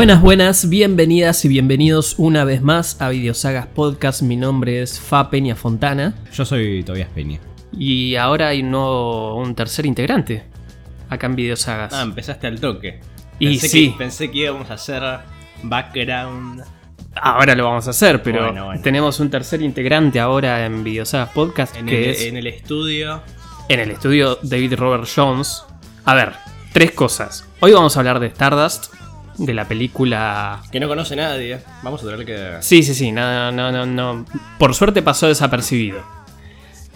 Buenas, buenas, bienvenidas y bienvenidos una vez más a Videosagas Podcast. Mi nombre es Fa Peña Fontana Yo soy Tobias Peña. y ahora hay un, nuevo- un tercer integrante acá en Videosagas. Ah, empezaste al toque. Y sí. Que, pensé que íbamos a hacer background. Ahora lo vamos a hacer, pero Bueno, bueno. tenemos un tercer integrante ahora en Videosagas Podcast En que el, es en el estudio. en el estudio David Robert Jones. A ver, tres cosas. Hoy vamos a hablar de Stardust, de la película Que no conoce nadie. Vamos a tener que. Sí, sí, sí, no, no, no, no. Por suerte pasó desapercibido.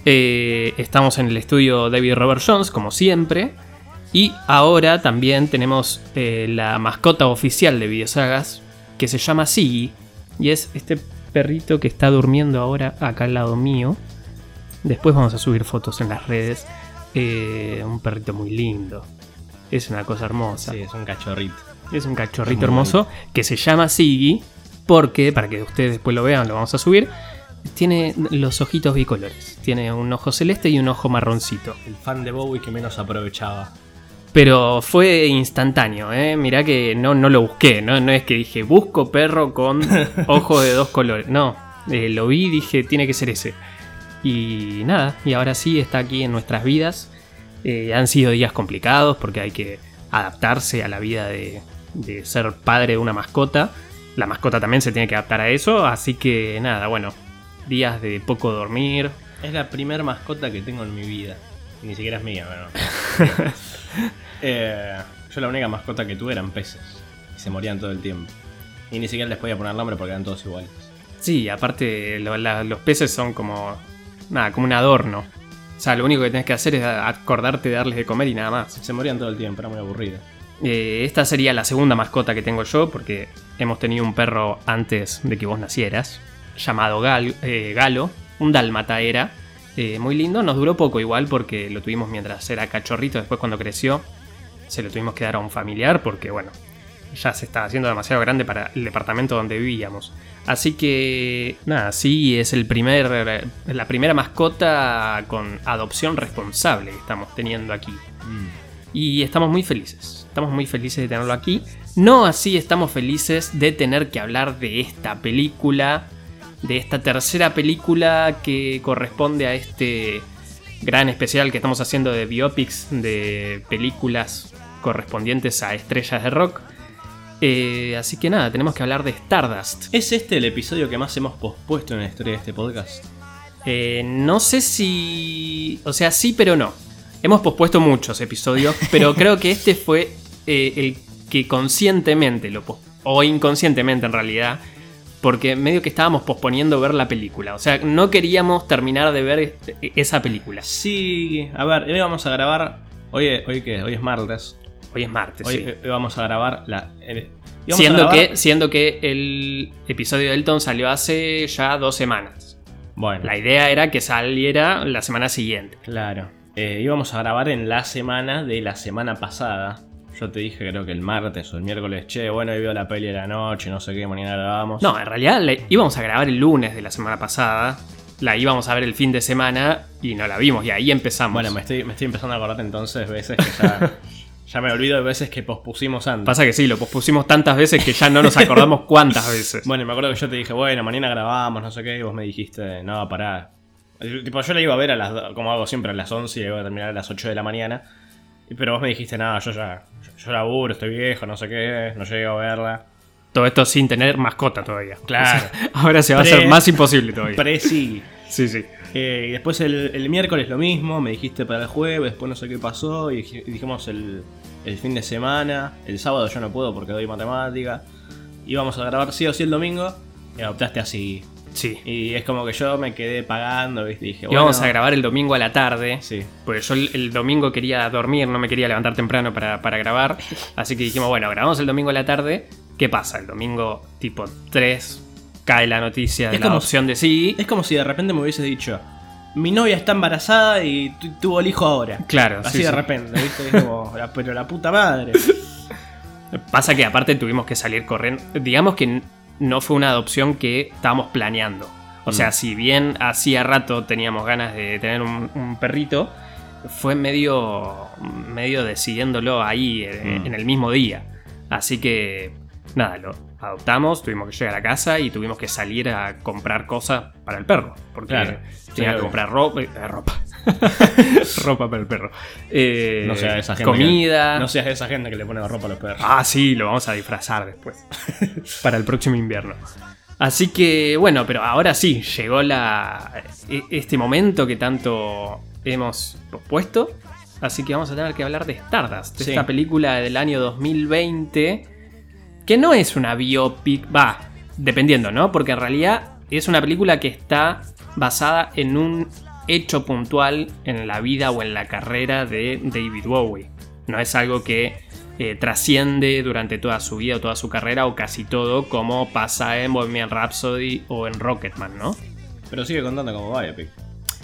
Eh, estamos en el estudio David Robert Jones, como siempre. Y ahora también tenemos eh, la mascota oficial de Videosagas, que se llama Siggy. Y es este perrito que está durmiendo ahora acá al lado mío. Después vamos a subir fotos en las redes. Eh, un perrito muy lindo. Es una cosa hermosa. Sí, es un cachorrito. Es un cachorrito hermoso que se llama Siggy porque, para que ustedes después lo vean, lo vamos a subir, tiene los ojitos bicolores. Tiene un ojo celeste y un ojo marroncito. El fan de Bowie que menos aprovechaba. Pero fue instantáneo, ¿eh? Mirá que no, no lo busqué, ¿no? no es que dije, busco perro con ojos de dos colores. No, eh, lo vi y dije, tiene que ser ese. Y nada, y ahora sí está aquí en nuestras vidas. Eh, han sido días complicados porque hay que adaptarse a la vida de, de ser padre de una mascota. La mascota también se tiene que adaptar a eso, así que nada, bueno, días de poco dormir. Es la primer mascota que tengo en mi vida. Ni siquiera es mía, pero. Eh, yo la única mascota que tuve eran peces. Y se morían todo el tiempo. Y ni siquiera les podía poner nombre porque eran todos iguales. Sí, aparte lo- la- los peces son como nada, como un adorno. O sea, lo único que tenés que hacer es acordarte de darles de comer y nada más. Se morían todo el tiempo, era muy aburrido. Eh, esta sería la segunda mascota que tengo yo, porque hemos tenido un perro antes de que vos nacieras, llamado Gal- eh, Galo, un dálmata era, eh, muy lindo, nos duró poco igual porque lo tuvimos mientras era cachorrito, después cuando creció se lo tuvimos que dar a un familiar porque bueno, ya se estaba haciendo demasiado grande para el departamento donde vivíamos. Así que nada, sí es el primer, la primera mascota con adopción responsable que estamos teniendo aquí. Y estamos muy felices. Estamos muy felices de tenerlo aquí. No así estamos felices de tener que hablar de esta película. De esta tercera película que corresponde a este gran especial que estamos haciendo de biopics de películas correspondientes a estrellas de rock. Eh, así que nada, tenemos que hablar de Stardust. ¿Es este el episodio que más hemos pospuesto en la historia de este podcast? Eh, no sé si. O sea, sí, pero no. Hemos pospuesto muchos episodios, pero creo que este fue eh, el que conscientemente lo O inconscientemente en realidad. Porque medio que estábamos posponiendo ver la película. O sea, no queríamos terminar de ver este- esa película. Sí, a ver, hoy vamos a grabar. Hoy, hoy qué? Hoy es martes. Hoy es martes, Hoy, sí. hoy vamos a grabar la. a Siendo grabar- que, siendo que el episodio de Elton salió hace ya dos semanas. Bueno, La idea era que saliera la semana siguiente. claro. Eh, íbamos a grabar en la semana de la semana pasada. Yo te dije, creo que el martes o el miércoles, che, bueno, hoy veo la peli de la noche, no sé qué, mañana grabamos. No, en realidad la íbamos a grabar el lunes de la semana pasada. La íbamos a ver el fin de semana y no la vimos. Y ahí empezamos. Bueno, me estoy, me estoy empezando a acordar entonces veces que ya. ya me olvido de veces que pospusimos antes. Pasa que sí, lo pospusimos tantas veces que ya no nos acordamos cuántas veces. Bueno, me acuerdo que yo te dije, bueno, mañana grabamos, no sé qué, y vos me dijiste, no, pará. Tipo, yo la iba a ver a las, como hago siempre, a las 11 y la iba a terminar a las 8 de la mañana. Pero vos me dijiste, no, yo ya, yo, laburo, estoy viejo, no sé qué, no llego a verla. Todo esto sin tener mascota todavía. Claro. O sea, ahora se va a Pre- hacer más imposible todavía. Presi. Sí, sí. Eh, y después el, el miércoles lo mismo, me dijiste para el jueves, después no sé qué pasó, y dij- dijimos el, el fin de semana, el sábado yo no puedo porque doy matemática. Íbamos a grabar sí o sí el domingo, y adoptaste así. Sí. Y es como que yo me quedé pagando, ¿viste? Y dije, Y vamos bueno, a grabar el domingo a la tarde. Sí. Porque yo el, el domingo quería dormir, no me quería levantar temprano para, para grabar. Así que dijimos, bueno, grabamos el domingo a la tarde. ¿Qué pasa? El domingo tipo 3 cae la noticia de Es la como adopción de sí. Es como si de repente me hubieses dicho, mi novia está embarazada y tu- tuvo el hijo ahora. Claro, Así sí, de sí. repente, ¿viste? Es como, "La- pero la puta madre. Pasa que aparte tuvimos que salir corriendo. Digamos que no fue una adopción que estábamos planeando. O sea, Mm. si bien hacía rato teníamos ganas de tener un, un perrito, fue medio, medio decidiéndolo ahí eh, Mm. en el mismo día. Así que nada, lo adoptamos, tuvimos que llegar a casa y tuvimos que salir a comprar cosas para el perro. Porque Claro. tenía que comprar ropa. eh, ropa. ropa para el perro. Eh, No seas esa gente. comida. Que, no seas esa gente que le pone ropa a los perros. Ah, sí, lo vamos a disfrazar después. para el próximo invierno. Así que, bueno, pero ahora sí, llegó la, e- este momento que tanto hemos pospuesto. Así que vamos a tener que hablar de Stardust, de Sí. esta película del año 2020. Que no es una biopic, va, dependiendo, ¿no? Porque en realidad es una película que está basada en un hecho puntual en la vida o en la carrera de David Bowie. No es algo que eh, trasciende durante toda su vida o toda su carrera o casi todo como pasa en Bohemian Rhapsody o en Rocketman, ¿no? Pero sigue contando como biopic.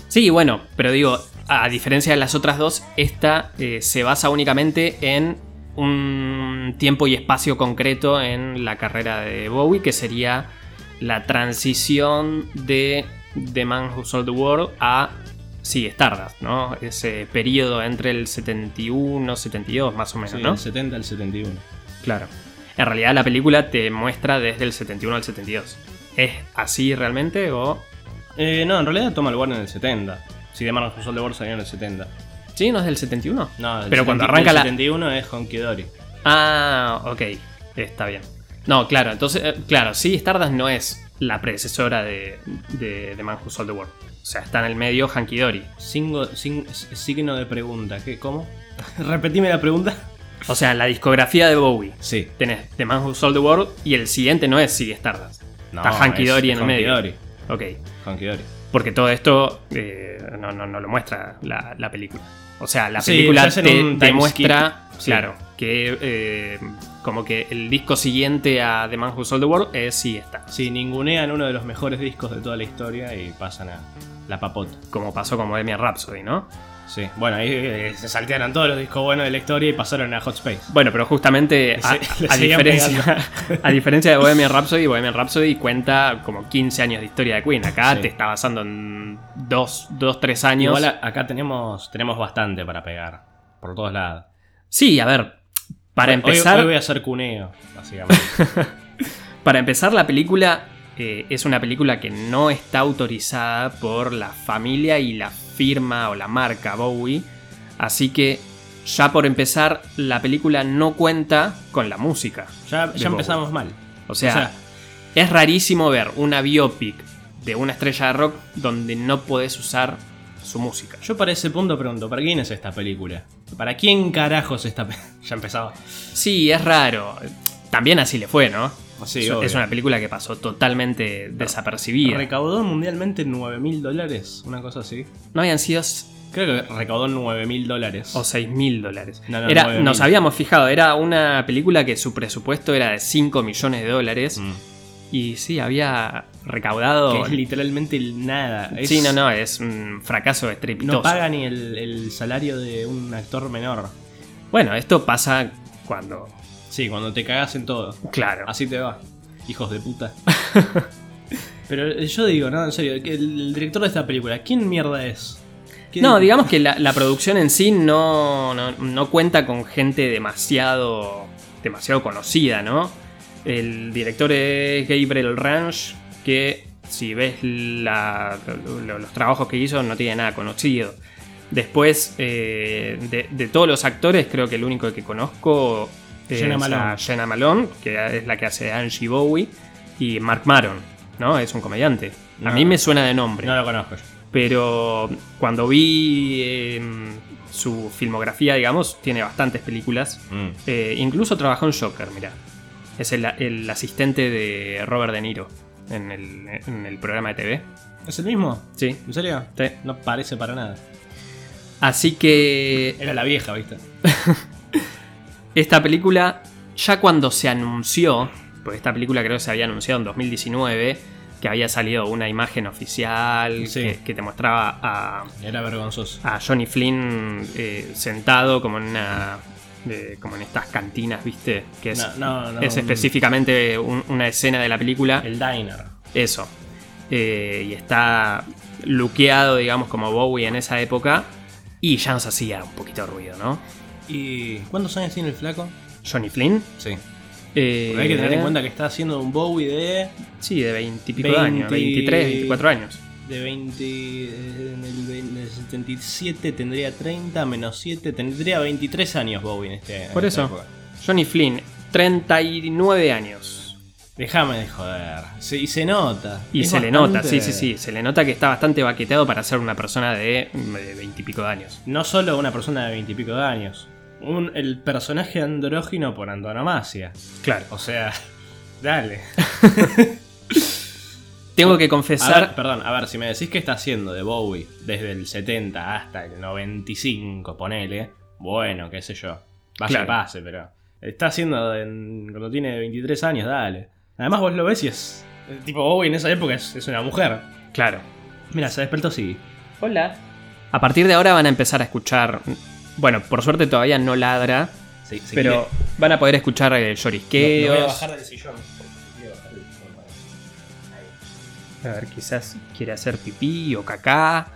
Sí, bueno, pero digo, a diferencia de las otras dos, esta eh, se basa únicamente en un tiempo y espacio concreto en la carrera de Bowie, que sería la transición de The Man Who Sold the World a, sí, Stardust, ¿no? Ese periodo entre el 71, 72 más o menos, Sí, ¿no? del 70 al 71. Claro. En realidad la película te muestra desde el 71 al 72. ¿Es así realmente o...? Eh, no, en realidad toma lugar en el 70. Si de Marcos Sol de Bolsa salió en el 70. ¿Sí? ¿No es del 71? No, del Pero cuando 70 arranca del la... 71 es Honky Dory. Ah, ok. Está bien. No, claro, entonces, eh, claro, sí, Stardust no es la predecesora de, de, de Man Who Sold the World. O sea, está en el medio Hanky Dory. Singo- signo de pregunta. ¿Qué? ¿Cómo? Repetime la pregunta. O sea, la discografía de Bowie. Sí. Tenés The Man Who Sold the World y el siguiente no es Sigue Stardust. No, está Hanky Dory en el medio. Dory. Ok. Hunky Dory. Porque todo esto eh, no, no, no lo muestra la, la película. O sea, la Sí, película te muestra. Sí. claro, que eh, como que el disco siguiente a The Man Who Sold the World es Sí está. Sí, ningunean uno de los mejores discos de toda la historia y pasan a la papota. Como pasó con Bohemian Rhapsody, ¿no? Sí. Bueno, ahí eh, se saltearon todos los discos buenos de la historia y pasaron a Hot Space. Bueno, pero justamente a, se- a diferencia, a diferencia de Bohemian Rhapsody, Bohemian Rhapsody cuenta como 15 años de historia de Queen. Acá Sí. te está basando en 2, 3 años. Igual acá tenemos, tenemos bastante para pegar. Por todos lados. Sí, a ver, para empezar... Hoy, voy a hacer cuneo, básicamente. Para empezar, la película eh, es una película que no está autorizada por la familia y la firma o la marca Bowie. Así que, ya por empezar, la película no cuenta con la música. ya empezamos mal. O sea, es rarísimo ver una biopic de una estrella de rock donde no podés usar su música. yo para ese punto pregunto, ¿para quién es esta película? ¿Para quién carajos esta película? ya empezaba. Sí, es raro. También así le fue, ¿no? Sí, es, obvio. una película que pasó totalmente desapercibida. Recaudó mundialmente 9 mil dólares, una cosa así. No habían sido Creo que recaudó 9 mil dólares. o 6 mil dólares. No, no, Era- 9.000. nos habíamos fijado, era una película que su presupuesto era de 5 millones de dólares. Mm. Y sí, había recaudado. Que es literalmente nada. Es- Sí, no, no, es un fracaso estrepitoso. No paga ni el, el salario de un actor menor. Bueno, esto pasa cuando. Sí, cuando te cagas en todo. Claro. Así te va. Hijos de puta. Pero eh, yo digo, no, en serio, el, director de esta película, ¿quién mierda es? ¿Quién- No, digamos que la, la producción en sí no, no, no cuenta con gente demasiado, demasiado conocida, ¿no? El director es Gabriel Ranch, que si ves la- los trabajos que hizo no tiene nada conocido. Después, eh, de, de todos los actores, creo que el único que conozco es Jenna Malone. a Jenna Malone, que es la que hace Angie Bowie, y Mark Maron, ¿no? Es un comediante. A mí me suena de nombre. No lo conozco. Pero cuando vi eh, su filmografía, digamos, tiene bastantes películas. Mm. Eh, incluso trabajó en Joker, mira. Es el, el asistente de Robert De Niro en el, en el programa de TV. ¿Es el mismo? Sí. ¿En serio? sí. No parece para nada. Así que Era la vieja, ¿viste? esta película, ya cuando se anunció, pues esta película creo que se había anunciado en 2019, que había salido una imagen oficial Sí. que, que te mostraba a, Era vergonzoso. a Johnny Flynn eh, sentado como en una de- como en estas cantinas, ¿viste? Que es, No, no, no, es específicamente un- una escena de la película. El diner. Eso. Eh, y está luqueado, digamos, como Bowie en esa época. Y ya nos hacía un poquito de ruido, ¿no? ¿Y cuántos años tiene el flaco? Johnny Flynn, Sí. Eh, hay que tener en cuenta que está haciendo un Bowie de. Sí, de 20 y pico de años, 20 23, 24 años. De 20. En el, en el 77 tendría 30, menos 7. Tendría 23 años Bowie en este. Por eso. época. Johnny Flynn, 39 años. Déjame de joder. Se- y se nota. Y se le nota, sí, sí, sí. Se le nota que está bastante baqueteado para ser una persona de, de 20 y pico de años. No solo una persona de 20 y pico de años. Un, el personaje andrógino por antonomasia. Claro. O sea, dale. Tengo que A confesar. ver, perdón, a ver, si me decís que está haciendo de Bowie desde el 70 hasta el 95, ponele. Bueno, qué sé yo. Vaya Claro. que pase, pero. Está haciendo en- cuando tiene 23 años, dale. Además, vos lo ves y es. tipo Bowie en esa época es, es una mujer. Claro. Mira, se despertó sí. Hola. A partir de ahora van a empezar a escuchar. Bueno, por suerte todavía no ladra, Sí, pero van a poder escuchar eh, quiere- llorisqueos. Lo- lo voy a bajar del sillón. A ver, quizás quiere hacer pipí o cacá.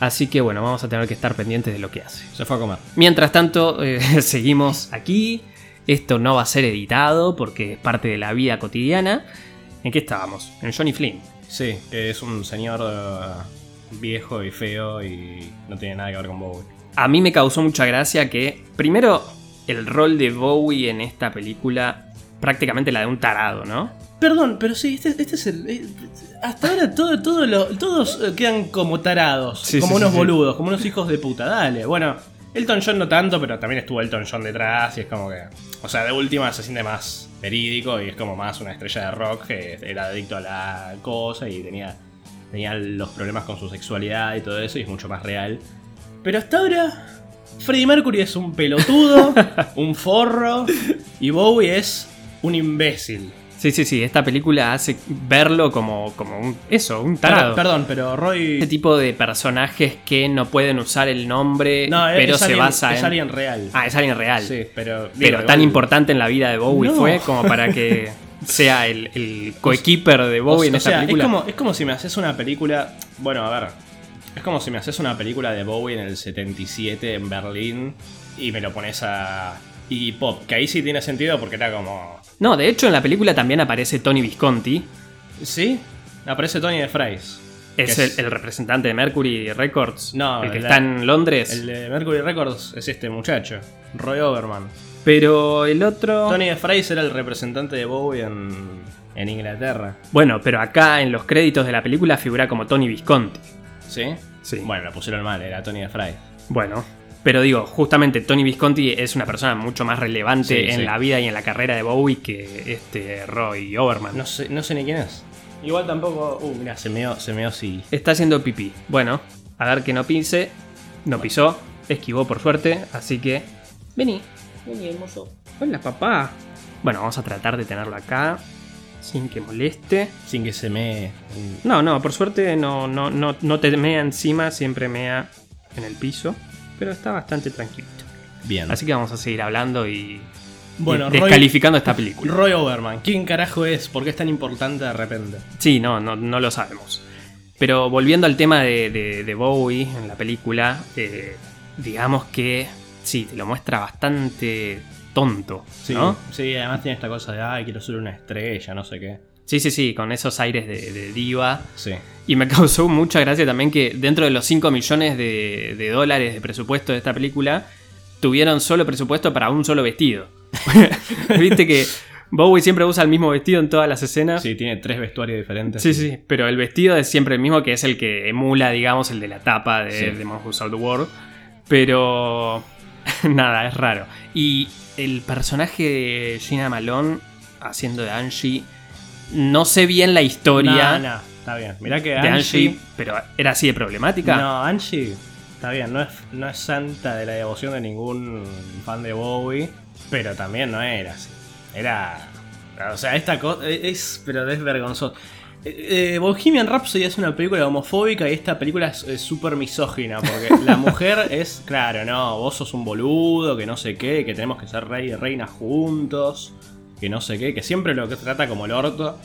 Así que bueno, vamos a tener que estar pendientes de lo que hace. Se fue a comer. Mientras tanto, eh, seguimos aquí. Esto no va a ser editado porque es parte de la vida cotidiana. ¿En qué estábamos? En Johnny Flynn. Sí, que es un señor eh, viejo y feo y no tiene nada que ver con Bowie. A mí me causó mucha gracia que, primero, el rol de Bowie en esta película prácticamente la de un tarado, ¿no? Perdón, pero sí, este, este es el. eh, hasta ahora todo, todo lo- todos eh, quedan como tarados, Sí, como sí, unos sí. boludos, como unos hijos de puta. Dale, bueno, Elton John no tanto, pero también estuvo Elton John detrás y es como que. O sea, de última se siente más verídico y es como más una estrella de rock que era adicto a la cosa y tenía, tenía los problemas con su sexualidad y todo eso y es mucho más real. Pero hasta ahora. Freddie Mercury es un pelotudo, un forro, y Bowie es un imbécil. Sí, sí, sí, esta película hace verlo como, como un, eso, un tarado. Perdón, pero Roy. Este tipo de personajes que no pueden usar el nombre, No, es, pero es se basa es en... alguien real. Ah, es alguien real. sí, pero. Pero tan importante en la vida de Bowie No. fue como para que sea el, el coequiper de O, Bowie en o esta sea, película. Es como, es como si me haces una película. Bueno, a ver. Es como si me haces una película de Bowie en el 77 en Berlín y me lo pones a Iggy Pop. Que ahí sí tiene sentido porque era como. No, de hecho en la película también aparece Tony Visconti, ¿Sí? Aparece Tony de Fries. es el, el representante de Mercury Records, No, el que la- está en Londres. El de Mercury Records es este muchacho, Roy Overman. Pero el otro... Tony de Fries era el representante de Bowie en, en Inglaterra. Bueno, pero acá en los créditos de la película figura como Tony Visconti. ¿Sí? Sí. Bueno, lo pusieron mal, era Tony de Fries. Bueno, pero digo, justamente Tony Visconti es una persona mucho más relevante Sí, en sí. la vida y en la carrera de Bowie que este Roy Overman. No sé, no sé ni quién es. Igual tampoco. Uh, mira, se meó, se meó sí. Está haciendo pipí. Bueno, a ver que no pise. No pisó, esquivó por suerte, así que. Vení, vení, hermoso. Hola, papá. Bueno, vamos a tratar de tenerlo acá. Sin que moleste. Sin que se me. No, no, por suerte no, no, no, no te mea encima, siempre mea en el piso. Pero está bastante tranquilito. Bien. Así que vamos a seguir hablando y, bueno, y Roy, descalificando esta película. Roy Overman. ¿Quién carajo es? ¿Por qué es tan importante de repente? Sí, no, no, no lo sabemos. Pero volviendo al tema de, de- de Bowie en la película, eh, digamos que sí, te lo muestra bastante tonto, Sí, ¿no? sí, además tiene esta cosa de, ay, quiero ser una estrella, no sé qué. Sí, sí, sí, con esos aires de, de diva. Sí. Y me causó mucha gracia también que dentro de los 5 millones de, de dólares de presupuesto de esta película, tuvieron solo presupuesto para un solo vestido. Viste que Bowie siempre usa el mismo vestido en todas las escenas. Sí, tiene tres vestuarios diferentes. Sí, sí, pero el vestido es siempre el mismo, que es el que emula, digamos, el de la tapa de, Sí. de Man Who Sold the World. Pero nada, es raro. Y el personaje de Gina Malone haciendo de Angie, no sé bien la historia No, no, está bien. Mirá que de Angie. Pero era así de problemática. No, Angie. Está bien, no es, no es santa de la devoción de ningún fan de Bowie. Pero también no era así. Era. O sea, esta cosa. Es. Pero es vergonzoso. Eh, eh, Bohemian Rhapsody es una película homofóbica y esta película es es súper misógina porque la mujer es, claro, no, vos sos un boludo, que no sé qué, que tenemos que ser rey y reina juntos, que no sé qué, que siempre lo que trata como el orto.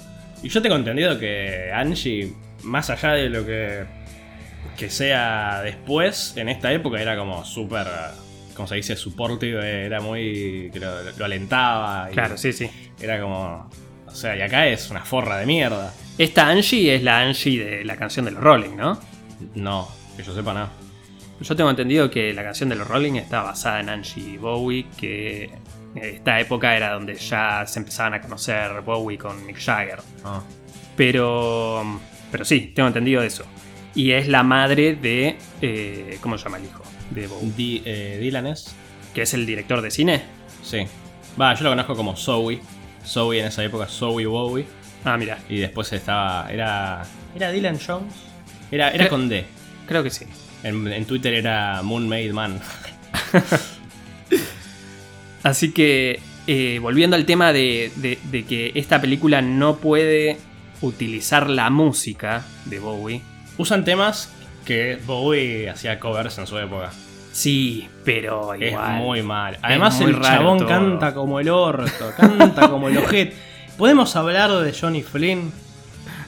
Y yo tengo entendido que Angie, más allá de lo que, que sea después, en esta época era como súper, como se dice, supportive, era muy, que lo, lo alentaba. y- Claro, sí, sí. Era como. O sea, y acá es una forra de mierda. Esta Angie es la Angie de la canción de los Rolling, ¿no? No, que yo sepa nada. Yo tengo entendido que la canción de los Rolling está basada en Angie Bowie, que esta época era donde ya se empezaban a conocer Bowie con Mick Jagger. Ah. Pero, pero sí, tengo entendido eso. Y es la madre de... eh, ¿Cómo se llama el hijo? De Bowie. Di- eh, Dylan es. Que es el director de cine. Sí. Va, yo lo conozco como Zoe. Zoe en esa época, Zoe Bowie. Ah, mira, Y después estaba. Era. ¿Era Dylan Jones? Era, era con D. creo que sí. En, en Twitter era Moon Made Man. Así que, eh, volviendo al tema de, de- de que esta película no puede utilizar la música de Bowie. Usan temas que Bowie hacía covers en su época. Sí, pero Es igual. muy mal. Además, muy el chabón todo. canta como el orto, canta como el ojete. ¿Podemos hablar de Johnny Flynn?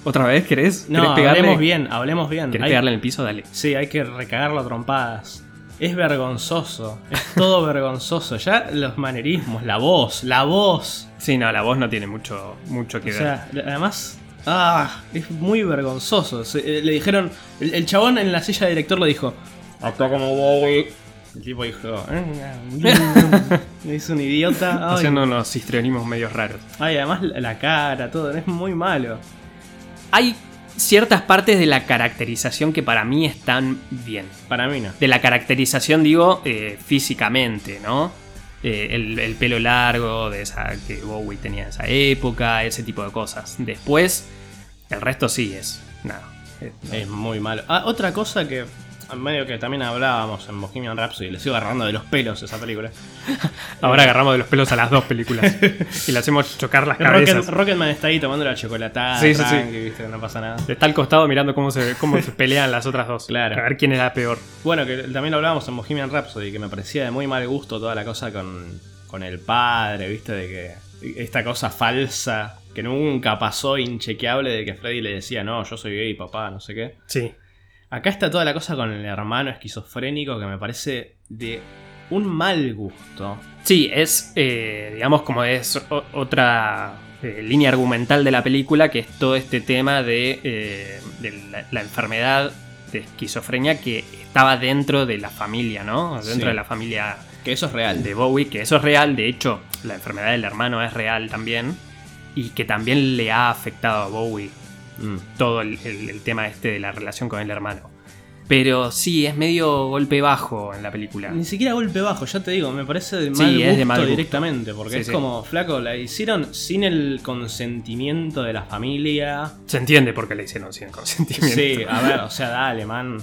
¿Otra vez querés? No, ¿Querés pegarle? hablemos bien, hablemos bien. ¿Querés Hay- pegarle en el piso? Dale. Sí, hay que recagarlo a trompadas. Es vergonzoso, es todo vergonzoso. Ya los manerismos, la voz, la voz. Sí, no, la voz no tiene mucho, mucho que O ver. sea, además, ah, es muy vergonzoso. Se- eh, le dijeron, el, el chabón en la silla de director le dijo, actúa como Bowie. El tipo dijo, "Eh, es un idiota. Ay, Haciendo unos histrionismos medios raros. ay, además la cara, todo, es muy malo. Hay ciertas partes de la caracterización que para mí están bien. Para mí no. De la caracterización, digo, eh, físicamente, ¿no? Eh, el, el pelo largo de esa que Bowie tenía en esa época, ese tipo de cosas. Después, el resto sí es. Nada. no. Es muy malo. Ah, otra cosa que medio que también hablábamos en Bohemian Rhapsody, le sigo agarrando de los pelos esa película. Ahora agarramos de los pelos a las dos películas y le hacemos chocar las cabezas. Rocket, Rocketman está ahí tomando la chocolatada, Sí, sí, sí. tranqui, ¿viste? no pasa nada. Está al costado mirando cómo se, cómo se pelean las otras dos. Claro. A ver quién es la peor. Bueno, que también lo hablábamos en Bohemian Rhapsody, que me parecía de muy mal gusto toda la cosa con, con el padre, ¿viste? De que esta cosa falsa que nunca pasó, inchequeable, de que Freddy le decía, no, yo soy gay, papá, no sé qué. Sí. Acá está toda la cosa con el hermano esquizofrénico que me parece de un mal gusto. Sí, es, eh, digamos, como es otra eh, línea argumental de la película, que es todo este tema de, eh, de la, la enfermedad de esquizofrenia que estaba dentro de la familia, ¿no? Dentro Sí. de la familia Que eso es real. de Bowie, que eso es real, de hecho, la enfermedad del hermano es real también, y que también le ha afectado a Bowie Mm. todo el, el- el tema este de la relación con el hermano. Pero sí, es medio golpe bajo en la película. Ni siquiera golpe bajo, ya te digo, me parece de mal, Sí, gusto, es de mal gusto. directamente, porque Sí, es sí. como, flaco, la hicieron sin el consentimiento de la familia. Se entiende por qué le hicieron sin consentimiento. Sí, a ver, o sea, dale, man.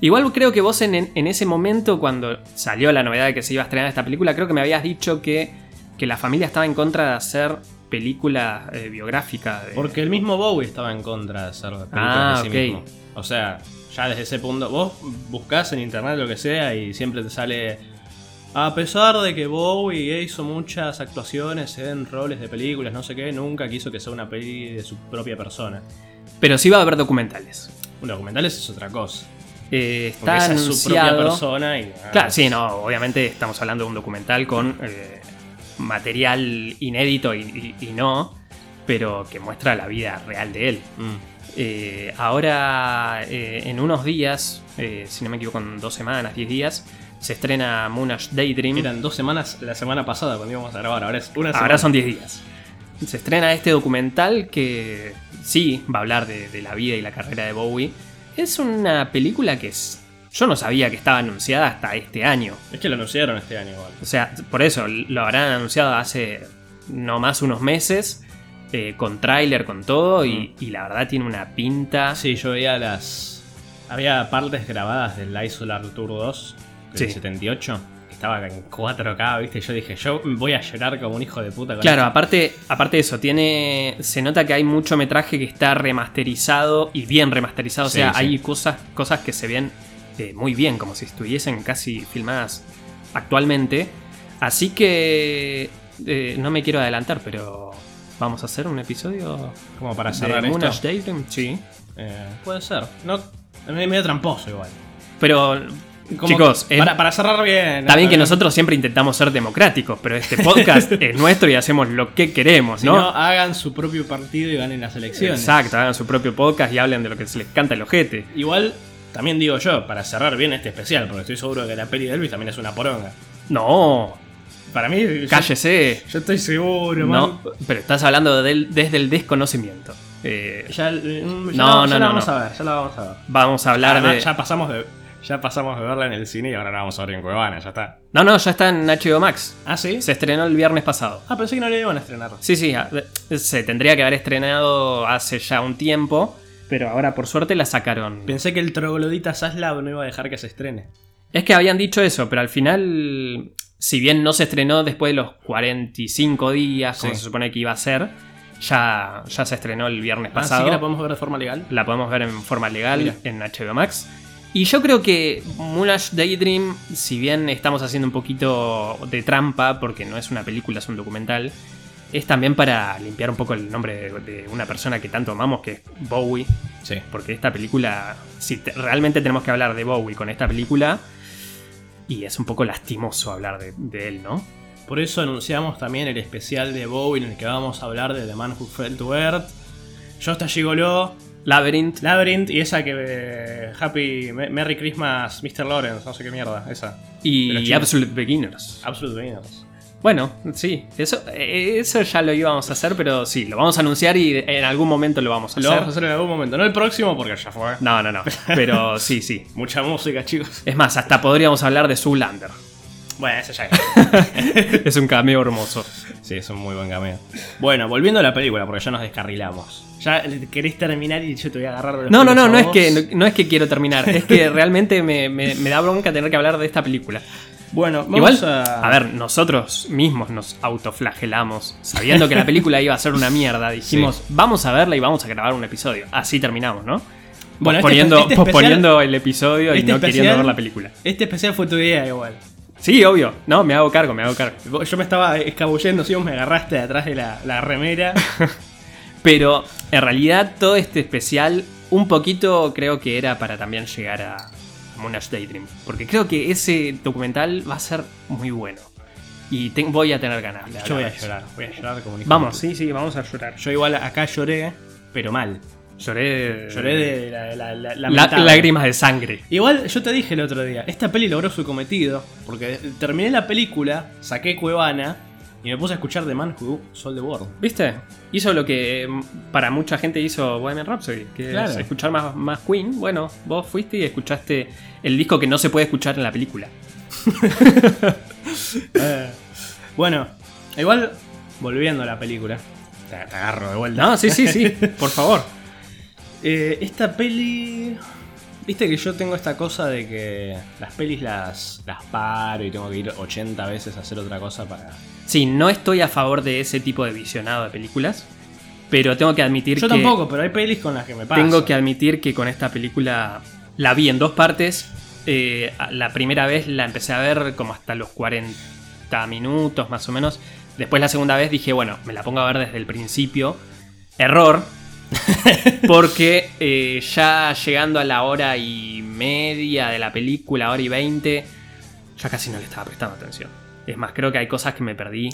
Igual creo que vos en, en ese momento, cuando salió la novedad de que se iba a estrenar esta película, creo que me habías dicho que, que la familia estaba en contra de hacer películas eh, biográficas. de- Porque el mismo Bowie estaba en contra de hacer películas Ah, de sí ok. mismo. O sea, ya desde ese punto, vos buscás en internet lo que sea y siempre te sale. A pesar de que Bowie hizo muchas actuaciones en roles de películas, no sé qué, nunca quiso que sea una peli de su propia persona. Pero sí va a haber documentales. Un documental es otra cosa. Eh, está esa es su propia persona y. ah, Claro, sí, no, obviamente estamos hablando de un documental con eh, material inédito y, y- y no, pero que muestra la vida real de él. Mm. Eh, ahora, eh, en unos días, eh, si no me equivoco, en dos semanas, diez días, se estrena Moonage Daydream. Eran dos semanas la semana pasada cuando íbamos a grabar, ahora es una semana. Ahora son 10 días. Se estrena este documental que sí va a hablar de, de la vida y la carrera de Bowie. Es una película que es- yo no sabía que estaba anunciada hasta este año. Es que lo anunciaron este año igual. O sea, por eso lo habrán anunciado hace no más unos meses, eh, con tráiler, con todo, y, y la verdad tiene una pinta. Sí, yo veía las. Había partes grabadas del Light Solar Tour 2 del Sí. 78 que estaba en 4K, ¿viste? Yo dije, yo voy a llorar como un hijo de puta con Claro, esto. aparte, aparte de eso, tiene. Se nota que hay mucho metraje que está remasterizado y bien remasterizado. Sí, o sea, sí. hay cosas, cosas que se ven eh, muy bien, como si estuviesen casi filmadas actualmente. Así que. eh, no me quiero adelantar, pero. Vamos a hacer un episodio Como para de cerrar esto. Daydream. Sí. Eh, puede ser. No, es medio tramposo igual. Pero Como Chicos, que- para, para cerrar bien. Está bien que ¿no? nosotros siempre intentamos ser democráticos, pero este podcast es nuestro y hacemos lo que queremos, Si ¿no? no, hagan su propio partido y ganen las elecciones. Exacto, hagan su propio podcast y hablen de lo que se les canta el ojete. Igual, también digo yo, para cerrar bien este especial, porque estoy seguro que la peli de Elvis también es una poronga. No, Para mí, cállese. Yo, estoy seguro, No, man. pero estás hablando del- desde el desconocimiento. Eh, Ya, ya No, la- ya no, la no, vamos no. a ver, ya la vamos a ver. vamos a hablar Además, de. ya pasamos de. Ya pasamos de verla en el cine y ahora la vamos a ver en Cuevana, ya está. No, no, ya está en HBO Max. ¿Ah, sí? Se estrenó el viernes pasado. Ah, pensé que no le iban a estrenar. Sí, sí, se tendría que haber estrenado hace ya un tiempo, pero ahora por suerte la sacaron. Pensé que el troglodita Zaslav no iba a dejar que se estrene. Es que habían dicho eso, pero al final, si bien no se estrenó después de los 45 días, como Sí. se supone que iba a ser, ya, ya se estrenó el viernes Así pasado. que la podemos ver de forma legal. La podemos ver en forma legal Mira. en HBO Max. Y yo creo que Moonage Daydream, si bien estamos haciendo un poquito de trampa, porque no es una película, es un documental, es también para limpiar un poco el nombre de, de una persona que tanto amamos, que es Bowie. Sí. Porque esta película, si te- realmente tenemos que hablar de Bowie con esta película, y es un poco lastimoso hablar de, de él, ¿no? Por eso anunciamos también el especial de Bowie en el que vamos a hablar de The Man Who Fell to Earth, Josta Gigolo, Labyrinth. Labyrinth y esa que. eh, Happy. Me- Merry Christmas, Mr. Lawrence, no sé qué mierda, esa. Y. Absolute Beginners. Absolute Beginners. Bueno, sí, eso, eh, eso ya lo íbamos a hacer, pero sí, lo vamos a anunciar y en algún momento lo vamos a Lo hacer. vamos a hacer en algún momento, no el próximo porque ya fue. No, no, no, pero sí, sí. Mucha música, chicos. Es más, hasta podríamos hablar de Zoolander. Bueno, ese ya es. Es un cameo hermoso. sí, es un muy buen cameo. Bueno, volviendo a la película, porque ya nos descarrilamos. Ya querés terminar y yo te voy a agarrar los No, no, no, no es, que, no, no es que quiero terminar, es que realmente me, me- me da bronca tener que hablar de esta película. Bueno, vamos Igual, a... a ver, nosotros mismos nos autoflagelamos, sabiendo que la película iba a ser una mierda, dijimos, vamos a verla y vamos a grabar un episodio. Así terminamos, ¿no? Bueno, este- posponiendo, este posponiendo el episodio y este no queriendo ver la película. Este especial fue tu idea igual. Sí, obvio. No, me hago cargo, me hago cargo. Yo me estaba escabullendo, si vos me agarraste de atrás de la, la remera. Pero en realidad todo este especial un poquito creo que era para también llegar a Moonage Daydream. Porque creo que ese documental va a ser muy bueno. Y te- voy a tener ganas. de Yo voy a llorar, voy a llorar como un Vamos, sí, sí, vamos a llorar. Yo igual acá lloré, pero mal. Lloré. Lloré de la, la- la- La- lamentable. lágrimas de sangre. Igual yo te dije el otro día, esta peli logró su cometido, porque terminé la película, saqué Cuevana y me puse a escuchar The Man Who Sold the World. ¿Viste? Hizo lo que mm, para mucha gente hizo Bohemian Rhapsody, que Claro. es escuchar más, más Queen. Bueno, vos fuiste y escuchaste el disco que no se puede escuchar en la película. Eh, bueno, igual, volviendo a la película, te, te agarro de vuelta. No, sí, sí, sí, por favor. Eh, esta peli. Viste que yo tengo esta cosa de que las pelis las, las paro y tengo que ir 80 veces a hacer otra cosa para. Sí, no estoy a favor de ese tipo de visionado de películas, pero tengo que admitir Yo que tampoco, pero hay pelis con las que me pasa. tengo que admitir que con esta película la vi en dos partes. Eh, la primera vez la empecé a ver como hasta los 40 minutos más o menos. Después la segunda vez dije, bueno, me la pongo a ver desde el principio. Error. Porque eh, ya llegando a la hora y media de la película, hora y veinte, ya casi no le estaba prestando atención. Es más, creo que hay cosas que me perdí.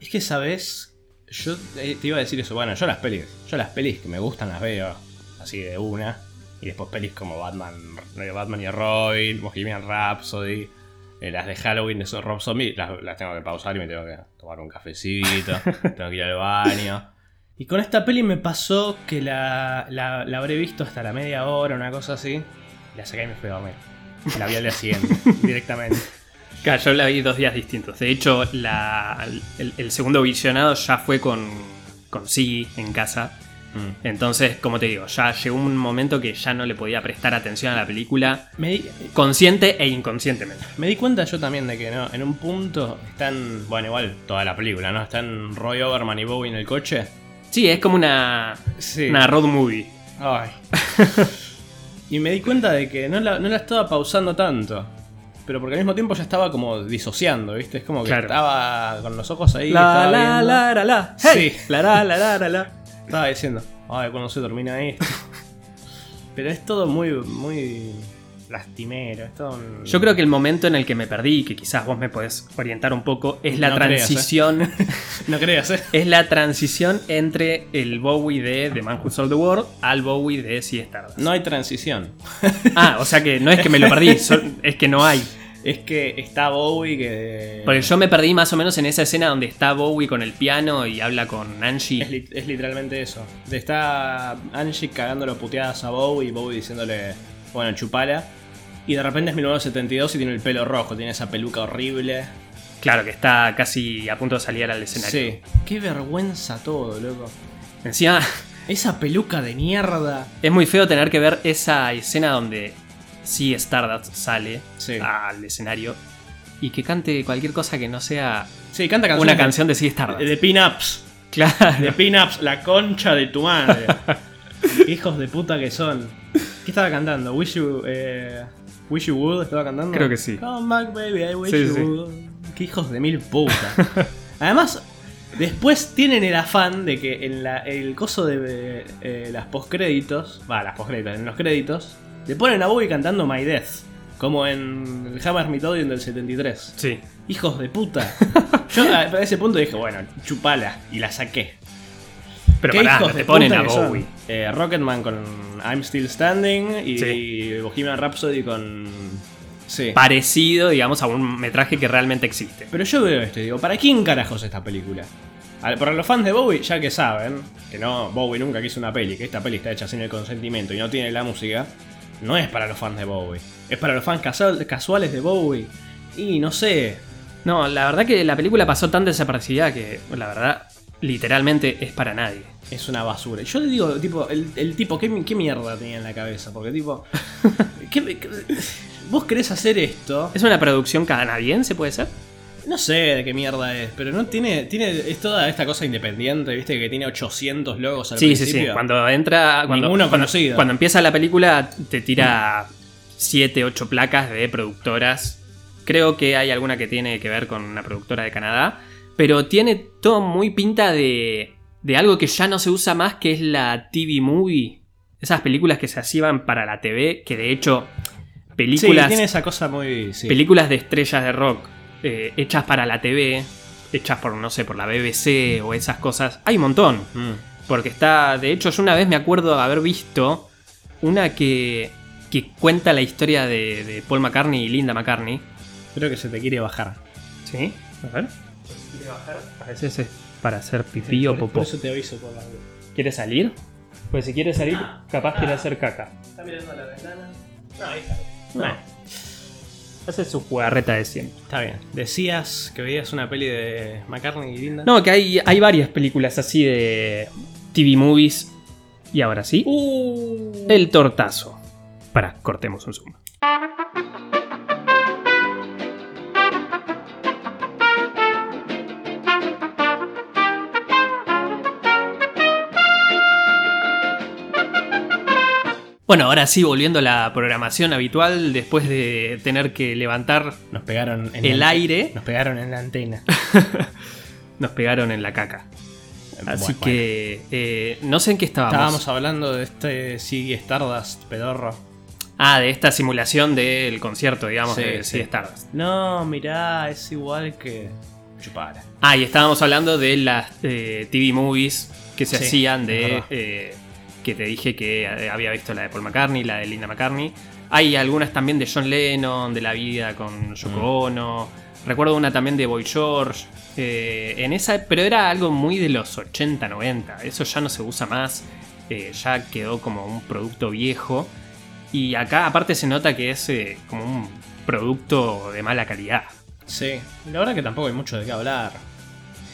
Es que, ¿sabes? Yo eh, te iba a decir eso. Bueno, yo las pelis. Yo las pelis que me gustan las veo así de una. Y después pelis como Batman, eh, Batman y Robin, Bohemian Rhapsody, eh, las de Halloween de esos Rob Zombie, las, las tengo que pausar y me tengo que tomar un cafecito, tengo que ir al baño. Y con esta peli me pasó que la, la, la habré visto hasta la media hora, una cosa así. La saqué y me fui a dormir. La vi al día siguiente, directamente. Claro, yo la vi dos días distintos. De hecho, la- el, el segundo visionado ya fue con, con Siggy en casa. Mm. Entonces, como te digo, ya llegó un momento que ya no le podía prestar atención a la película, Me di- consciente e inconscientemente. Me di cuenta yo también de que no, en un punto están, bueno, igual toda la película, ¿no? Están Roy Overman y Bowie en el coche. Sí, es como una, Sí. una road movie. Ay. y me di cuenta de que no la, no la estaba pausando tanto. Pero porque al mismo tiempo ya estaba como disociando, ¿viste? Es como que Claro. estaba con los ojos ahí. La, estaba la, viendo. la, la, la. Hey, Sí. La, la, la, la, la, la. Estaba diciendo, ay, cuando se termina esto. Pero es todo muy, muy. Lastimero. Es todo un- Yo creo que el momento en el que me perdí, que quizás vos me podés orientar un poco, es la No creas, ¿eh? transición. No creas, ¿eh? es la transición entre el Bowie de The Man Who Sold the World al Bowie de Sea Stardust. No hay transición. Ah, o sea que no es que me lo perdí, es que no hay. Es que está Bowie que. Porque yo me perdí más o menos en esa escena donde está Bowie con el piano y habla con Angie. Es, li- es literalmente eso. Está Angie cagándolo puteadas a Bowie y Bowie diciéndole, bueno, chupala. Y de repente es 1972 y tiene el pelo rojo, tiene esa peluca horrible. Claro, que está casi a punto de salir al escenario. Sí. Qué vergüenza todo, loco. Encima, Esa peluca de mierda. es muy feo tener que ver esa escena donde sí Stardust sale Sí. al escenario y que cante cualquier cosa que no sea Sí, canta una de- canción de sí Stardust. de, de pin-ups. Claro. De pin-ups, la concha de tu madre. Hijos de puta que son. ¿Qué estaba cantando? Wish You, eh, Wish You Would estaba cantando. Creo que sí. Come back, baby, I wish Sí, you sí. would. Qué hijos de mil puta. Además, después tienen el afán de que en la, el coso de eh, las postcréditos, va, las postcréditos, en los créditos, le ponen a Bowie cantando My Death. Como en el Hammer Mythodium del 73. Sí. Hijos de puta. Yo a ese punto dije, bueno, chupala. Y la saqué. Pero ¿Qué pará, hijos no de te ponen puta a? Bowie. Eh, Rocketman con I'm Still Standing y Sí. Bohemian Rhapsody con. Sí. Parecido, digamos, a un metraje que realmente existe. Pero yo veo esto y digo, ¿para quién carajos esta película? Para los fans de Bowie, ya que saben que no, Bowie nunca quiso una peli, que esta peli está hecha sin el consentimiento y no tiene la música, no es para los fans de Bowie. Es para los fans casual- casuales de Bowie. Y no sé. No, la verdad que la película pasó tan desapercibida que, la verdad, literalmente es para nadie. Es una basura. Yo le digo, tipo, el, el tipo, ¿qué, mi- qué mierda tenía en la cabeza? Porque, tipo, ¿qué- qué- vos querés hacer esto. ¿Es una producción canadiense, puede ser? No sé de qué mierda es, pero no tiene, tiene, es toda esta cosa independiente, viste, que tiene 800 logos al Sí, sí, principio. sí. Cuando entra. Cuando, Ninguno cuando- conocido. Cuando empieza la película, te tira 7, 8 placas de productoras. Creo que hay alguna que tiene que ver con una productora de Canadá. Pero tiene todo muy pinta de. de algo que ya no se usa más, que es la TV movie. Esas películas que se hacían para la TV, que de hecho. Películas. Sí, tiene esa cosa muy... sí. películas de estrellas de rock eh, hechas para la TV, hechas por, no sé, por la BBC o esas cosas, hay un montón. Mm. Porque está, de hecho, yo una vez me acuerdo de haber visto una que, que cuenta la historia de, de Paul McCartney y Linda McCartney. Creo que se te quiere bajar. ¿Sí? A ver. A veces es para hacer pipí o Por- popó. Por eso te aviso por la ¿Quiere salir? Pues si quiere salir, capaz quiere hacer caca. ¿Está mirando a la ventana? No, ahí No. Hace su jugarreta de siempre. Está bien. Decías que veías una peli de McCartney y Linda. No, que hay, hay varias películas así de TV movies. Y ahora sí, Uh. el tortazo. Para, cortemos un zoom. Bueno, ahora sí, volviendo a la programación habitual, después de tener que levantar Nos pegaron en el la- aire, Nos pegaron en la antena. nos pegaron en la caca. Así Bueno, que eh, no sé en qué estábamos. Estábamos hablando de este Siggy Stardust pedorro. Ah, de esta simulación del concierto, digamos, Sí, de sí. Stardust. No, mirá, es igual que. Chupara. Ah, y estábamos hablando de las eh, TV movies que se Sí, hacían de. Que te dije que eh, había visto la de Paul McCartney, la de Linda McCartney. Hay algunas también de John Lennon, de la vida con Yoko Mm. Ono. Recuerdo una también de Boy George. eh, en esa, pero era algo muy de los 80, 90. Eso ya no se usa más. eh, ya quedó como un producto viejo. Y acá aparte se nota que es eh, como un producto de mala calidad. Sí, la verdad que tampoco hay mucho de qué hablar.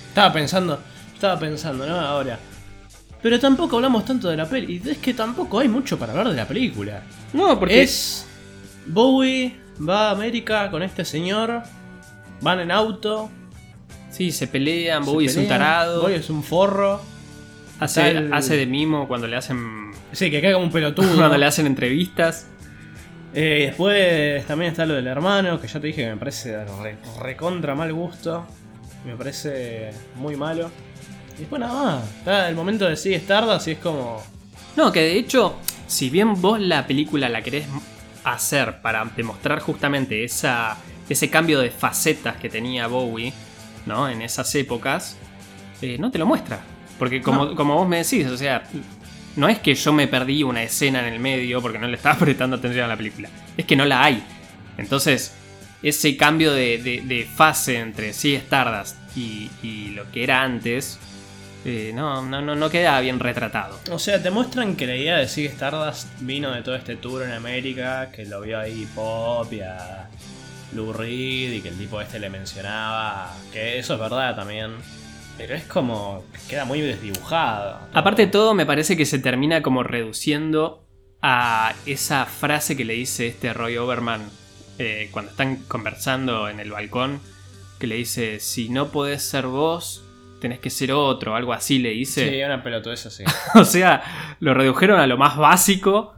Estaba pensando, estaba pensando, ¿no? Ahora. Pero tampoco hablamos tanto de la peli. Y es que tampoco hay mucho para hablar de la película. No, porque Es. Bowie va a América con este señor. Van en auto. Sí, se pelean, se Bowie es un tarado. Bowie es un forro. hace, hace de mimo cuando le hacen. Sí, que caga como un pelotudo. Cuando le hacen entrevistas. Eh, después también está lo del hermano, que ya te dije que me parece re- recontra mal gusto. Me parece muy malo. Y después nada más. Está el momento de sí Stardust y es como. No, que de hecho, si bien vos la película la querés hacer para demostrar justamente esa, ese cambio de facetas que tenía Bowie, ¿no? En esas épocas, eh, no te lo muestra. Porque como, como vos me decís, o sea, no es que yo me perdí una escena en el medio porque no le estaba prestando atención a la película. Es que no la hay. Entonces, ese cambio de, de- de fase entre sí Stardust y, y lo que era antes, eh, no, no, no, no queda bien retratado. O sea, te muestran que la idea de Sig Stardust vino de todo este tour en América, que lo vio ahí Pop y a Lou Reed y que el tipo este le mencionaba, que eso es verdad también. Pero es como, que queda muy desdibujado. Aparte de todo, me parece que se termina como reduciendo a esa frase que le dice este Roy Overman eh, cuando están conversando en el balcón, que le dice, si no podés ser vos, tenés que ser otro, algo así le dice. Sí, una pelotudez así. O sea, lo redujeron a lo más básico,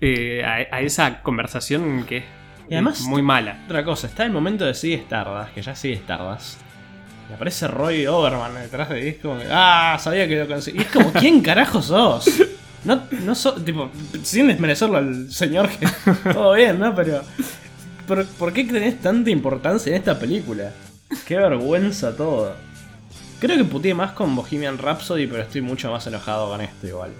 eh, a, a esa conversación que es Y además- muy mala. Otra cosa, está el momento de Sig Stardust, que ya sigue Stardust. Y aparece Roy Overman detrás de él. como, que, ah, sabía que lo conseguí. Y es como, ¿quién carajo sos? No, no sos, tipo, sin desmerecerlo al señor que. Todo bien, ¿no? Pero. ¿por, por qué tenés tanta importancia en esta película? Qué vergüenza todo. Creo que puteé más con Bohemian Rhapsody, pero estoy mucho más enojado con esto igual.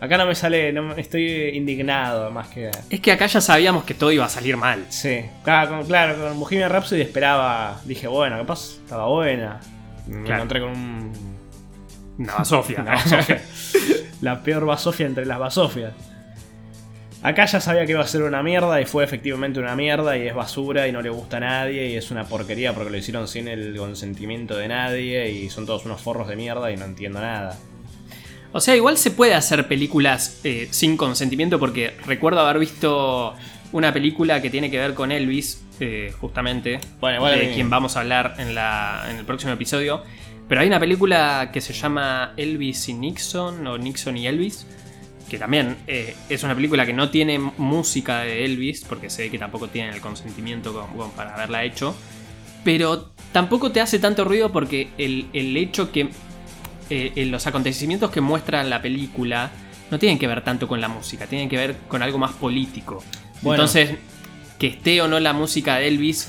Acá no me sale, no estoy indignado más que. Es que acá ya sabíamos que todo iba a salir mal. Sí, claro, con, claro, con Bohemian Rhapsody esperaba. Dije, bueno, capaz estaba buena. Me Claro. encontré con un. Una basofia. una basofia. La peor basofia entre las basofias. Acá ya sabía que iba a ser una mierda y fue efectivamente una mierda y es basura y no le gusta a nadie y es una porquería porque lo hicieron sin el consentimiento de nadie y son todos unos forros de mierda y no entiendo nada. O sea, igual se puede hacer películas eh, sin consentimiento porque recuerdo haber visto una película que tiene que ver con Elvis, eh, justamente, Bueno, a de quien vamos a hablar en, la, en el próximo episodio. Pero hay una película que se llama Elvis y Nixon o Nixon y Elvis, que también eh, es una película que no tiene música de Elvis, porque se ve que tampoco tienen el consentimiento para haberla hecho. Pero tampoco te hace tanto ruido porque el, el hecho que eh, eh, los acontecimientos que muestra la película no tienen que ver tanto con la música, tienen que ver con algo más político. Bueno. Entonces, que esté o no la música de Elvis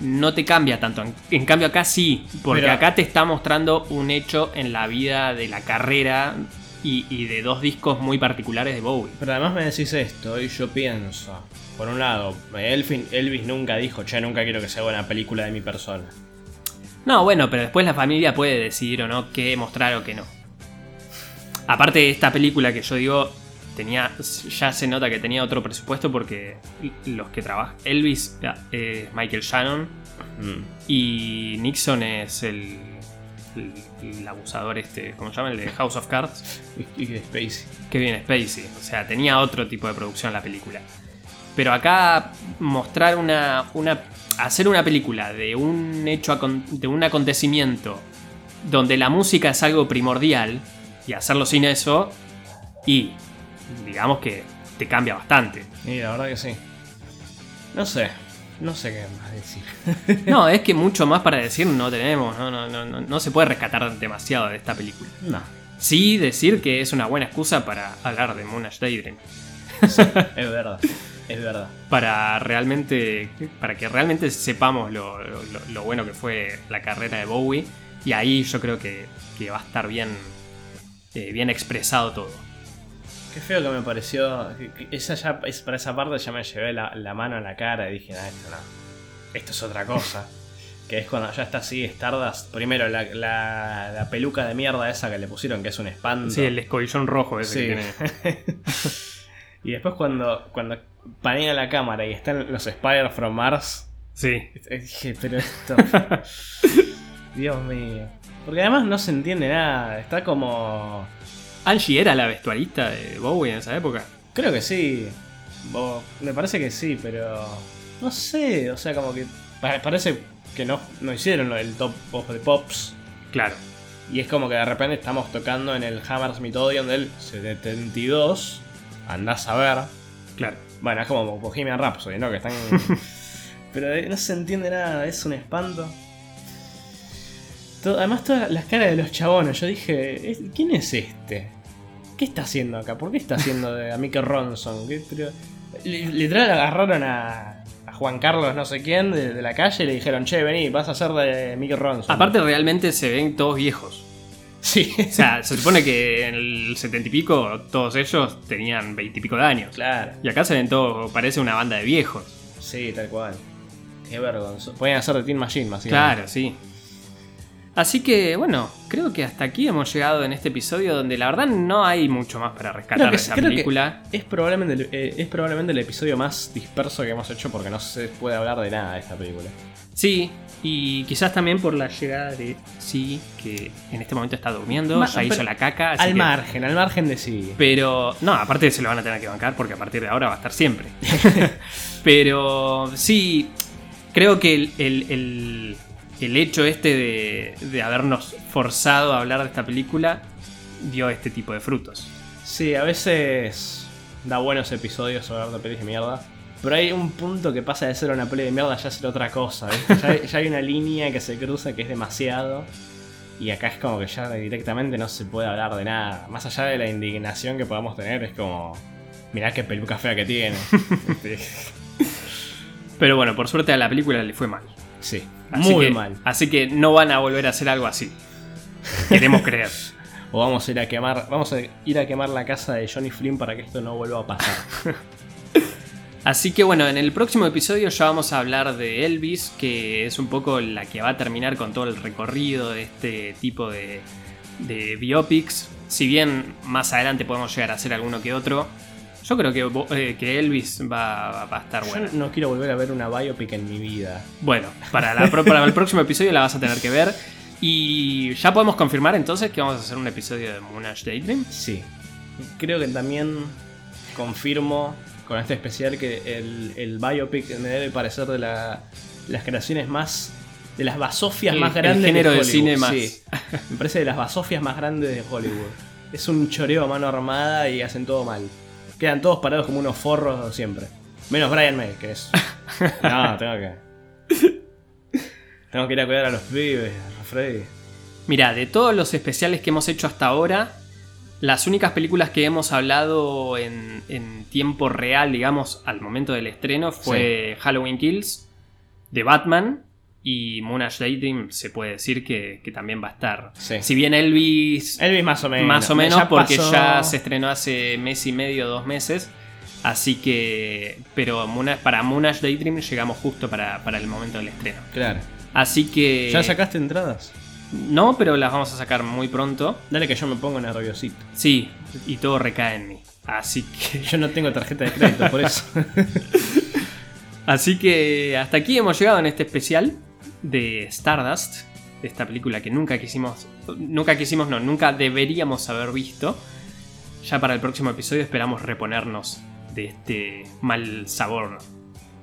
no te cambia tanto. En, en cambio acá sí, porque Pero- acá te está mostrando un hecho en la vida de la carrera y, y de dos discos muy particulares de Bowie. Pero además me decís esto y yo pienso. Por un lado, Elfin- Elvis nunca dijo, che, nunca quiero que se haga una película de mi persona. No, bueno, pero después la familia puede decidir o no qué mostrar o qué no. Aparte de esta película que yo digo, tenía ya se nota que tenía otro presupuesto porque los que trabajan... Elvis es Michael Shannon Mm. y Nixon es el, el, el abusador este, ¿cómo se llama? El de House of Cards. De Spacey. Kevin Spacey. O sea, tenía otro tipo de producción la película. Pero acá mostrar una, una. hacer una película de un hecho de un acontecimiento donde la música es algo primordial y hacerlo sin eso. Y digamos que te cambia bastante. Y la verdad que sí. No sé. No sé qué más decir. No, es que mucho más para decir no tenemos. No, no, no, no, no se puede rescatar demasiado de esta película. No. Sí decir que es una buena excusa para hablar de Daydream. Es verdad. Es verdad. para realmente para que realmente sepamos lo, lo- lo bueno que fue la carrera de Bowie y ahí yo creo que, que va a estar bien eh, bien expresado todo Qué feo que me pareció. esa ya, es, para esa parte ya me llevé la, la mano en la cara y dije, no, esto no. Esto es otra cosa. que es cuando ya está así Stardust. Primero, la, la, la peluca de mierda esa que le pusieron, que es un espanto. sí el escobillón rojo ese Sí. que tiene y después cuando, cuando panea la cámara y están los Spider from Mars, sí dije, pero esto... Dios mío. Porque además no se entiende nada, está como... Angie era la vestuarista de Bowie en esa época Creo que sí. Bo- me parece que sí, pero... No sé, o sea, como que... pa- Parece que no, no hicieron del top of the pops. claro Y es como que de repente estamos tocando en el Hammersmith Odeon del 72. Andás a ver. claro Bueno, es como Bohemian Rhapsody, ¿no? Que están. Pero no se entiende nada, es un espanto. Todo- además, todas las caras de los chabones. Yo dije, "¿Es- ¿quién es este? ¿Qué está haciendo acá? ¿Por qué está haciendo de Amike Ronson? ¿Qué- pero- Li- Literal agarraron a, a Juan Carlos no sé quién de, de la calle y le dijeron, che, vení, vas a ser de Mickey Ronson. Aparte, realmente se ven todos viejos. Sí, O sea, se supone que en el setenta y pico todos ellos tenían veintipico de años. claro. Y acá se ven todos, parece una banda de viejos. Sí, tal cual. Qué vergonzoso. Pueden hacer de Teen Machine, más Claro, sí. Así que, bueno, creo que hasta aquí hemos llegado en este episodio donde la verdad no hay mucho más para rescatar Creo que- de creo que- película. Es probablemente, el, eh, es probablemente el episodio más disperso que hemos hecho porque no se puede hablar de nada de esta película. Sí, y quizás también por la llegada de Sí, que en este momento está durmiendo, Ma- ya hizo la caca. así Al que- margen, al margen de sí. Pero, no, aparte se lo van a tener que bancar porque a partir de ahora va a estar siempre. Pero sí, creo que el, el- el- el hecho este de, de habernos forzado a hablar de esta película dio este tipo de frutos. Sí, a veces da buenos episodios hablar de pelis de mierda. Pero hay un punto que pasa de ser una peli de mierda ya a ser otra cosa. Ya, hay- ya hay una línea que se cruza que es demasiado. Y acá es como que ya directamente no se puede hablar de nada. Más allá de la indignación que podamos tener, es como. Mirá qué peluca fea que tiene. ¿viste? Pero bueno, por suerte a la película le fue mal. Sí, Así muy que- mal. Así que no van a volver a hacer algo así. Queremos creer. O vamos a ir a quemar. Vamos a ir a quemar la casa de Johnny Flynn para que esto no vuelva a pasar. Así que bueno, en el próximo episodio ya vamos a hablar de Elvis, que es un poco la que va a terminar con todo el recorrido de este tipo de, de biopics. Si bien más adelante podemos llegar a hacer alguno que otro, yo creo que, eh, que Elvis va, va a estar bueno. Yo no quiero volver a ver una biopic en mi vida. Bueno, para, la para el próximo episodio la vas a tener que ver. Y ya podemos confirmar entonces que vamos a hacer un episodio de Moonage Daydream. Sí. Creo que también confirmo con este especial que el, el biopic me debe parecer de la- las creaciones más. de las basofias El- más el grandes género de de cine más. Sí. Me parece de las basofias más grandes de Hollywood. Es un choreo a mano armada y hacen todo mal. Quedan todos parados como unos forros siempre. Menos Brian May, que es. No, tengo que. Tengo que ir a cuidar a los pibes, a Freddy. Mira, de todos los especiales que hemos hecho hasta ahora, las únicas películas que hemos hablado en, en tiempo real, digamos, al momento del estreno, fue Halloween Kills, de Batman y Moonage Daydream, se puede decir que, que también va a estar. Sí. Si bien Elvis, Elvis más o menos. más o menos, Ya porque pasó- ya se estrenó hace mes y medio, dos meses. Así que, pero para Moonage Daydream llegamos justo para, para el momento del estreno. Claro. Así que... ¿Ya sacaste entradas? No, pero las vamos a sacar muy pronto. Dale que yo me pongo nerviosito. Sí, y todo recae en mí. Así que, Yo no tengo tarjeta de crédito, por eso. así que hasta aquí hemos llegado en este especial de Stardust, esta película que nunca quisimos, nunca quisimos, no, nunca deberíamos haber visto. Ya para el próximo episodio esperamos reponernos de este mal sabor.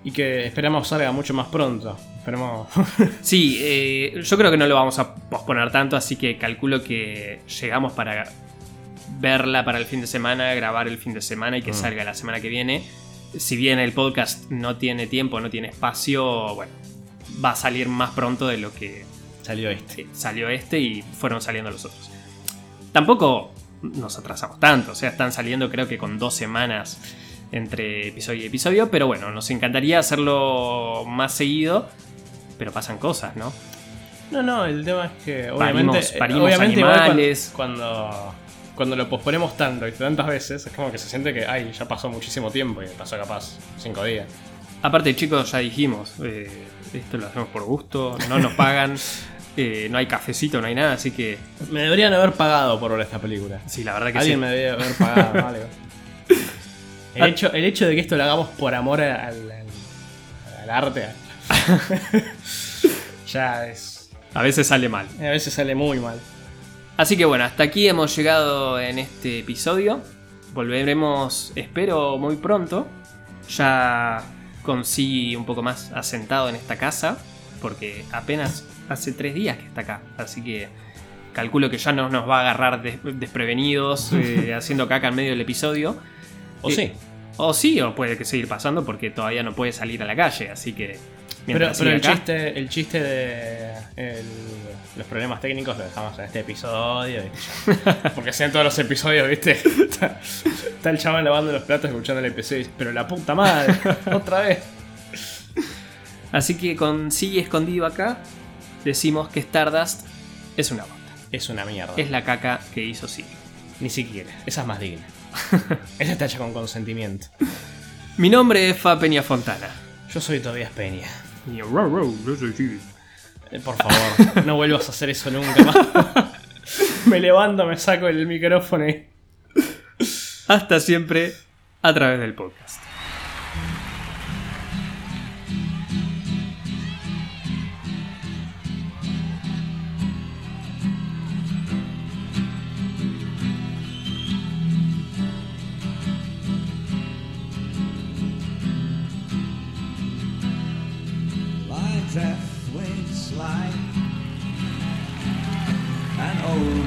y que esperamos salga mucho más pronto. Esperemos. Sí, eh, yo creo que no lo vamos a posponer tanto, así que calculo que llegamos para verla para el fin de semana, grabar el fin de semana y que Mm. salga la semana que viene. Si bien el podcast no tiene tiempo, no tiene espacio, bueno, va a salir más pronto de lo que Salió este. eh, salió este y fueron saliendo los otros. Tampoco nos atrasamos tanto, o sea, están saliendo creo que con dos semanas entre episodio y episodio, pero bueno, nos encantaría hacerlo más seguido, pero pasan cosas, ¿no? No, no, el tema es que obviamente. Parimos- parimos obviamente cuan- animales. Cuando, cuando. lo posponemos tanto y tantas veces, es como que se siente que, ay, ya pasó muchísimo tiempo y pasó capaz cinco días. Aparte, chicos, ya dijimos, eh, esto lo hacemos por gusto, no nos pagan, eh, no hay cafecito, no hay nada, así que Me deberían haber pagado por ver esta película. sí, la verdad que Alguien sí. me debe haber pagado algo. El hecho, el hecho de que esto lo hagamos por amor al, al- al arte. ya es. A veces sale mal. A veces sale muy mal. Así que bueno, hasta aquí hemos llegado en este episodio. Volveremos, espero, muy pronto. Ya con sí un poco más asentado en esta casa. Porque apenas hace tres días que está acá. Así que calculo que ya no nos va a agarrar des- desprevenidos eh, haciendo caca en medio del episodio. O Eh, sí. O sí, o puede que seguir pasando porque todavía no puede salir a la calle. Así que mientras pero sigue el, chiste, el chiste de el- los problemas técnicos lo dejamos en este episodio. Ya. Porque si en todos los episodios, ¿viste? Está, está el chaval lavando los platos escuchando el episodio y dice, pero la puta madre, otra vez. Así que con Siggy escondido acá, decimos que Stardust es una bota. Es una mierda. Es la caca que hizo Siggy. Ni siquiera. Esa es más digna. Esa está hecha con consentimiento. Mi nombre es Fa Peña Fontana. Yo soy Tobias Peña. Y yo, "Row, row, yo soy Siggy". Eh, Por favor, no vuelvas a hacer eso nunca más. me levanto, me saco el micrófono y. Hasta siempre a través del podcast.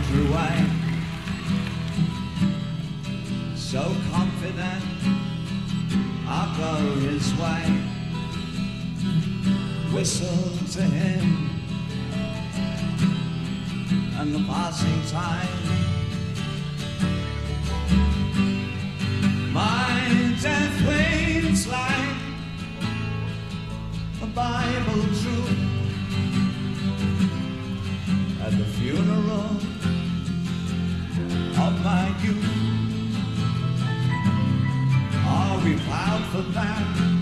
True wine, so confident I'll go his way. Whistle to him and the passing time. the a.